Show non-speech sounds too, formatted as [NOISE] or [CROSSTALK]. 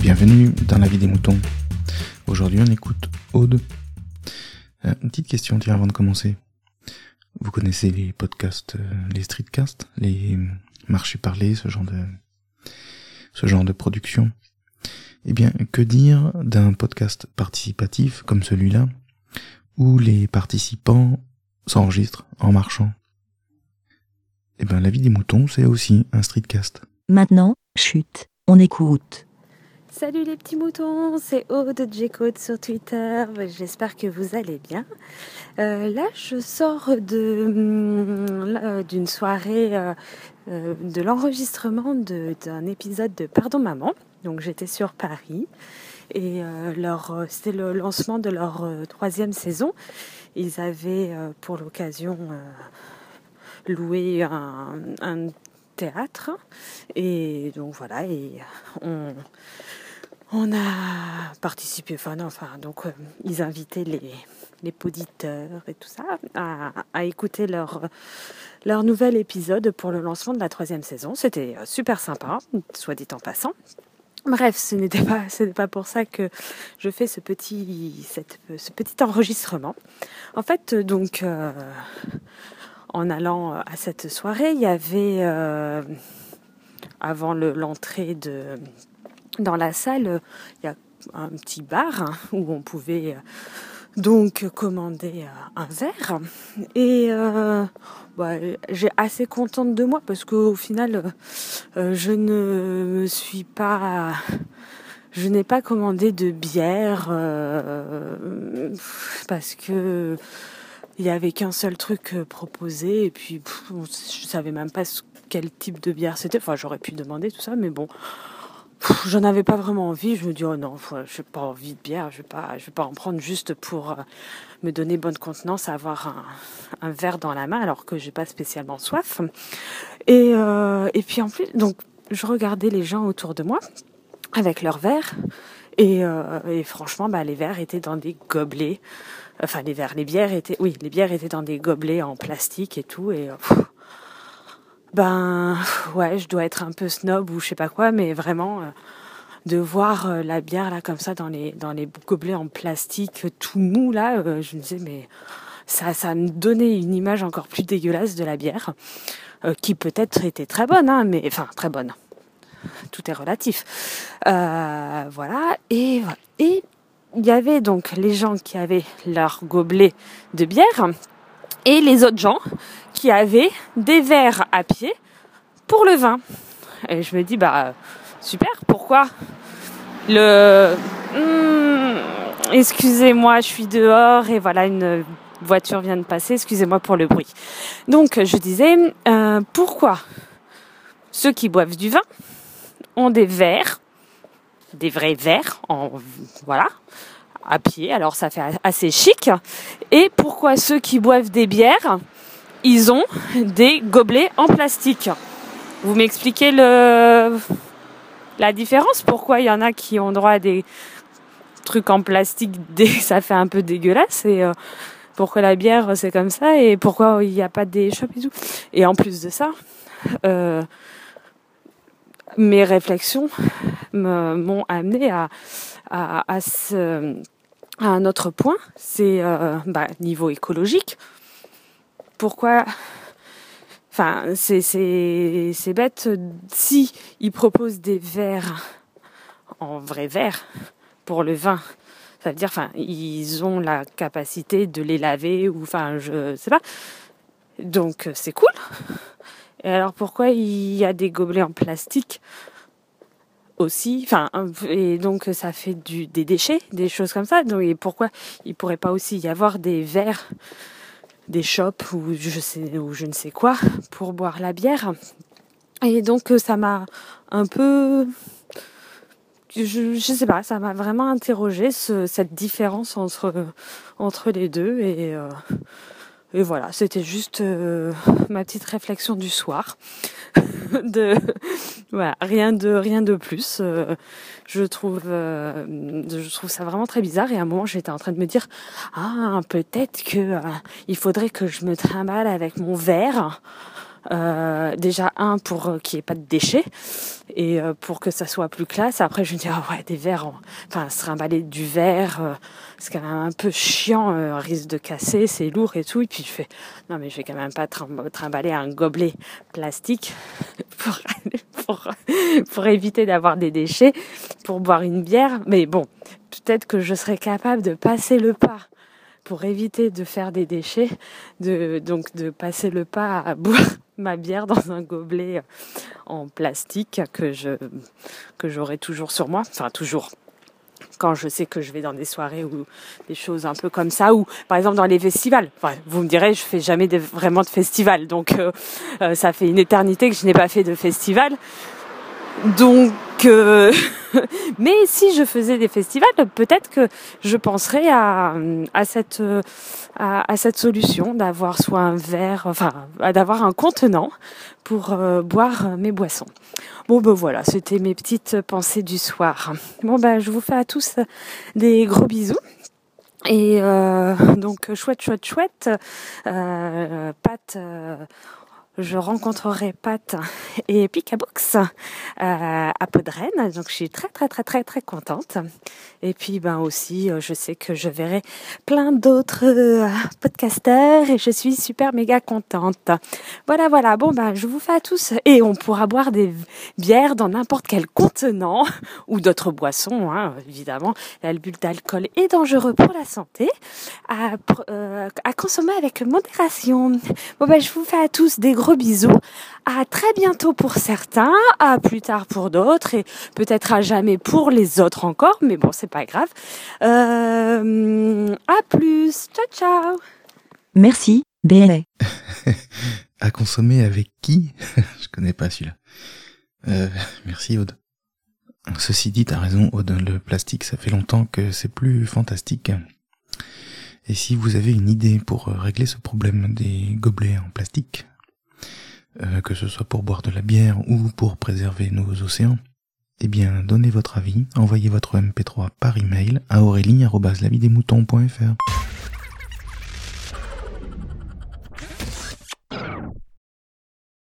Bienvenue dans la vie des moutons. Aujourd'hui, on écoute Aude. Euh, petite question, tiens, avant de commencer. Vous connaissez les podcasts, euh, les streetcasts, les marchés parlés, ce genre de, ce genre de production? Eh bien, que dire d'un podcast participatif comme celui-là, où les participants s'enregistrent en marchant? Eh bien, la vie des moutons, c'est aussi un streetcast. Maintenant, chute, on écoute. Salut les petits moutons, c'est Aude J-Code sur Twitter. J'espère que vous allez bien. Euh, là, je sors hum, d'une soirée euh, euh, de l'enregistrement d'un épisode de Pardon Maman. Donc j'étais sur Paris et c'était le lancement de leur troisième saison. Ils avaient pour l'occasion loué un théâtre et donc voilà et on on a participé, enfin non, enfin donc euh, ils invitaient les, les poditeurs et tout ça à, écouter leur, leur nouvel épisode pour le lancement de la troisième saison. C'était euh, super sympa, soit dit en passant. Bref, ce n'était pas, ce pas pour ça que je fais ce petit, ce petit enregistrement. En fait, donc, euh, en allant à cette soirée, il y avait, euh, avant l'entrée de dans la salle, il y a un petit bar hein, où on pouvait euh, donc commander euh, un verre. Et euh, bah, j'ai assez contente de moi parce qu'au final, je ne me suis pas... Je n'ai pas commandé de bière parce que il y avait qu'un seul truc proposé et puis je savais même pas quel type de bière c'était. Enfin, j'aurais pu demander tout ça, mais bon, j'en avais pas vraiment envie. Je me dis, oh non, je n'ai pas envie de bière, je vais pas, je vais pas en prendre juste pour euh, me donner bonne contenance à avoir un, verre dans la main alors que j'ai pas spécialement soif. Et, euh, et puis en plus, donc, je regardais les gens autour de moi avec leurs verres. Et, euh, et franchement, bah, les verres étaient dans des gobelets. Enfin, les verres, les bières étaient, oui, les bières étaient dans des gobelets en plastique et tout. Et ben ouais, je dois être un peu snob ou je sais pas quoi, mais vraiment euh, de voir euh, la bière là comme ça dans les gobelets en plastique tout mou là, je me disais mais ça ça me donnait une image encore plus dégueulasse de la bière qui peut-être était très bonne hein, mais enfin très bonne. Tout est relatif. voilà et et il y avait donc les gens qui avaient leur gobelet de bière et les autres gens qui avaient des verres à pied pour le vin. Et je me dis, bah, super, pourquoi Le. Hmm, excusez-moi, je suis dehors et voilà, une voiture vient de passer, excusez-moi pour le bruit. Donc, je disais, euh, pourquoi ceux qui boivent du vin ont des verres, des vrais verres, en, voilà, à pied, alors ça fait assez chic. Et pourquoi ceux qui boivent des bières, ils ont des gobelets en plastique? Vous m'expliquez le la différence? Pourquoi il y en a qui ont droit à des trucs en plastique [LAUGHS] ça fait un peu dégueulasse et euh, pourquoi la bière c'est comme ça et pourquoi il n'y a pas des shops et Et en plus de ça, euh, mes réflexions m'ont amené à, un autre point, c'est euh, bah, niveau écologique. Pourquoi Enfin, c'est bête. Si proposent des verres en vrai verre pour le vin, ça veut dire, enfin, ils ont la capacité de les laver ou, enfin, je sais pas. Donc c'est cool. Et alors pourquoi il y a des gobelets en plastique aussi, enfin, et donc ça fait des déchets, des choses comme ça. Donc, et pourquoi il pourrait pas aussi y avoir des verres, des shops ou je sais ou je ne sais quoi pour boire la bière? Et donc ça m'a un peu, je, je sais pas, ça m'a vraiment interrogé ce, cette différence entre entre les deux et euh, et voilà, c'était juste euh, ma petite réflexion du soir. [LAUGHS] voilà, rien de rien de plus. Euh, je trouve euh, je trouve ça vraiment très bizarre et à un moment j'étais en train de me dire ah peut-être que il faudrait que je me trimballe avec mon verre Euh, déjà un pour euh, qu'il n'y ait pas de déchets et euh, pour que ça soit plus classe. Après je me dis ah ouais des verres, en... enfin se trimballer du verre, c'est quand même un peu chiant, risque de casser, c'est lourd et tout. Et puis je fais non mais je vais quand même pas trimballer un gobelet plastique [LAUGHS] pour pour, pour éviter d'avoir des déchets pour boire une bière. Mais bon peut-être que je serais capable de passer le pas pour éviter de faire des déchets, de, donc de passer le pas à boire ma bière dans un gobelet en plastique que je que j'aurai toujours sur moi, enfin toujours quand je sais que je vais dans des soirées ou des choses un peu comme ça, ou par exemple dans les festivals. Vous me direz, je fais jamais vraiment de festival, donc euh, euh, ça fait une éternité que je n'ai pas fait de festival. Donc, [LAUGHS] mais si je faisais des festivals, peut-être que je penserais à, cette solution d'avoir soit un verre, enfin d'avoir un contenant pour euh, boire mes boissons. Bon ben voilà, c'était mes petites pensées du soir. Bon ben je vous fais à tous des gros bisous. Et euh, donc chouette, chouette, chouette. Euh, Pat je rencontrerai Pat et Picabox euh, à Podren. Donc je suis très très très très très contente. Et puis ben aussi, euh, je sais que je verrai plein d'autres euh, podcasteurs et je suis super méga contente. Voilà voilà. Bon ben je vous fais à tous et on pourra boire des bières dans n'importe quel contenant ou d'autres boissons, hein, évidemment. L'alcool d'alcool est dangereux pour la santé. À, euh, à consommer avec modération. Bon ben je vous fais à tous des gros bisous. À très bientôt pour certains, à plus tard pour d'autres et peut-être à jamais pour les autres encore, mais bon, c'est pas grave. Euh, à plus. Ciao, ciao. Merci, BLA. [LAUGHS] à consommer avec qui? [LAUGHS] Je connais pas celui-là. Euh, merci Aude. Ceci dit, t'as raison Aude, le plastique, ça fait longtemps que c'est plus fantastique. Et si vous avez une idée pour régler ce problème des gobelets en plastique, euh, que ce soit pour boire de la bière ou pour préserver nos océans, eh bien, donnez votre avis, envoyez votre MP3 par email à aurélie.lavidemouton.fr.